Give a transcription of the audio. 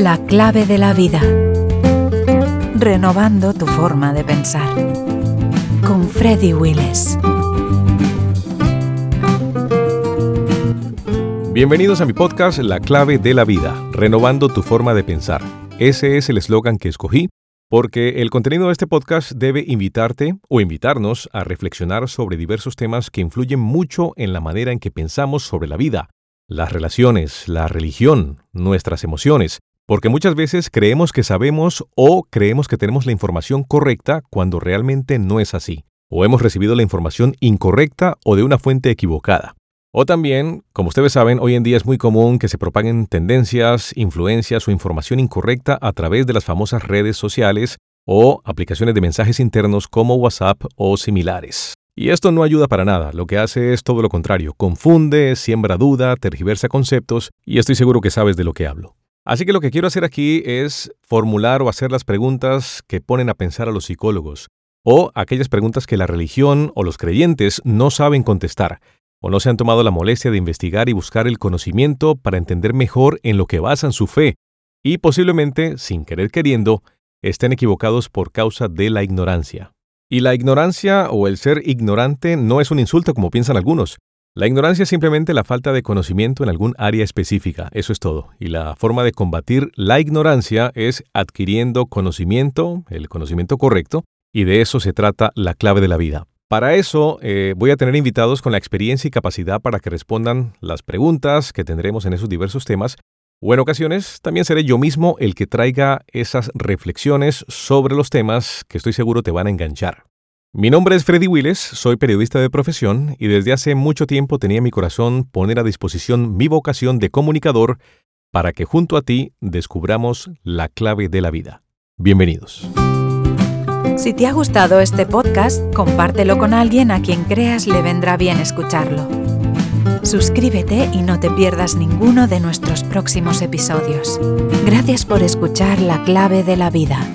La clave de la vida. Renovando tu forma de pensar. Con Freddy Willis. Bienvenidos a mi podcast La clave de la vida, renovando tu forma de pensar. Ese es el eslogan que escogí porque el contenido de este podcast debe invitarte o invitarnos a reflexionar sobre diversos temas que influyen mucho en la manera en que pensamos sobre la vida, las relaciones, la religión, nuestras emociones, porque muchas veces creemos que sabemos o creemos que tenemos la información correcta cuando realmente no es así, o hemos recibido la información incorrecta o de una fuente equivocada. O también, como ustedes saben, hoy en día es muy común que se propaguen tendencias, influencias o información incorrecta a través de las famosas redes sociales o aplicaciones de mensajes internos como WhatsApp o similares. Y esto no ayuda para nada, lo que hace es todo lo contrario, confunde, siembra duda, tergiversa conceptos y estoy seguro que sabes de lo que hablo. Así que lo que quiero hacer aquí es formular o hacer las preguntas que ponen a pensar a los psicólogos, o aquellas preguntas que la religión o los creyentes no saben contestar, o no se han tomado la molestia de investigar y buscar el conocimiento para entender mejor en lo que basan su fe, y posiblemente, sin querer queriendo, estén equivocados por causa de la ignorancia. Y la ignorancia o el ser ignorante no es un insulto como piensan algunos. La ignorancia es simplemente la falta de conocimiento en algún área específica, eso es todo. Y la forma de combatir la ignorancia es adquiriendo conocimiento, el conocimiento correcto, y de eso se trata la clave de la vida. Para eso eh, voy a tener invitados con la experiencia y capacidad para que respondan las preguntas que tendremos en esos diversos temas, o en ocasiones también seré yo mismo el que traiga esas reflexiones sobre los temas que estoy seguro te van a enganchar. Mi nombre es Freddy Willis, soy periodista de profesión y desde hace mucho tiempo tenía en mi corazón poner a disposición mi vocación de comunicador para que junto a ti descubramos la clave de la vida. Bienvenidos. Si te ha gustado este podcast, compártelo con alguien a quien creas le vendrá bien escucharlo. Suscríbete y no te pierdas ninguno de nuestros próximos episodios. Gracias por escuchar La clave de la vida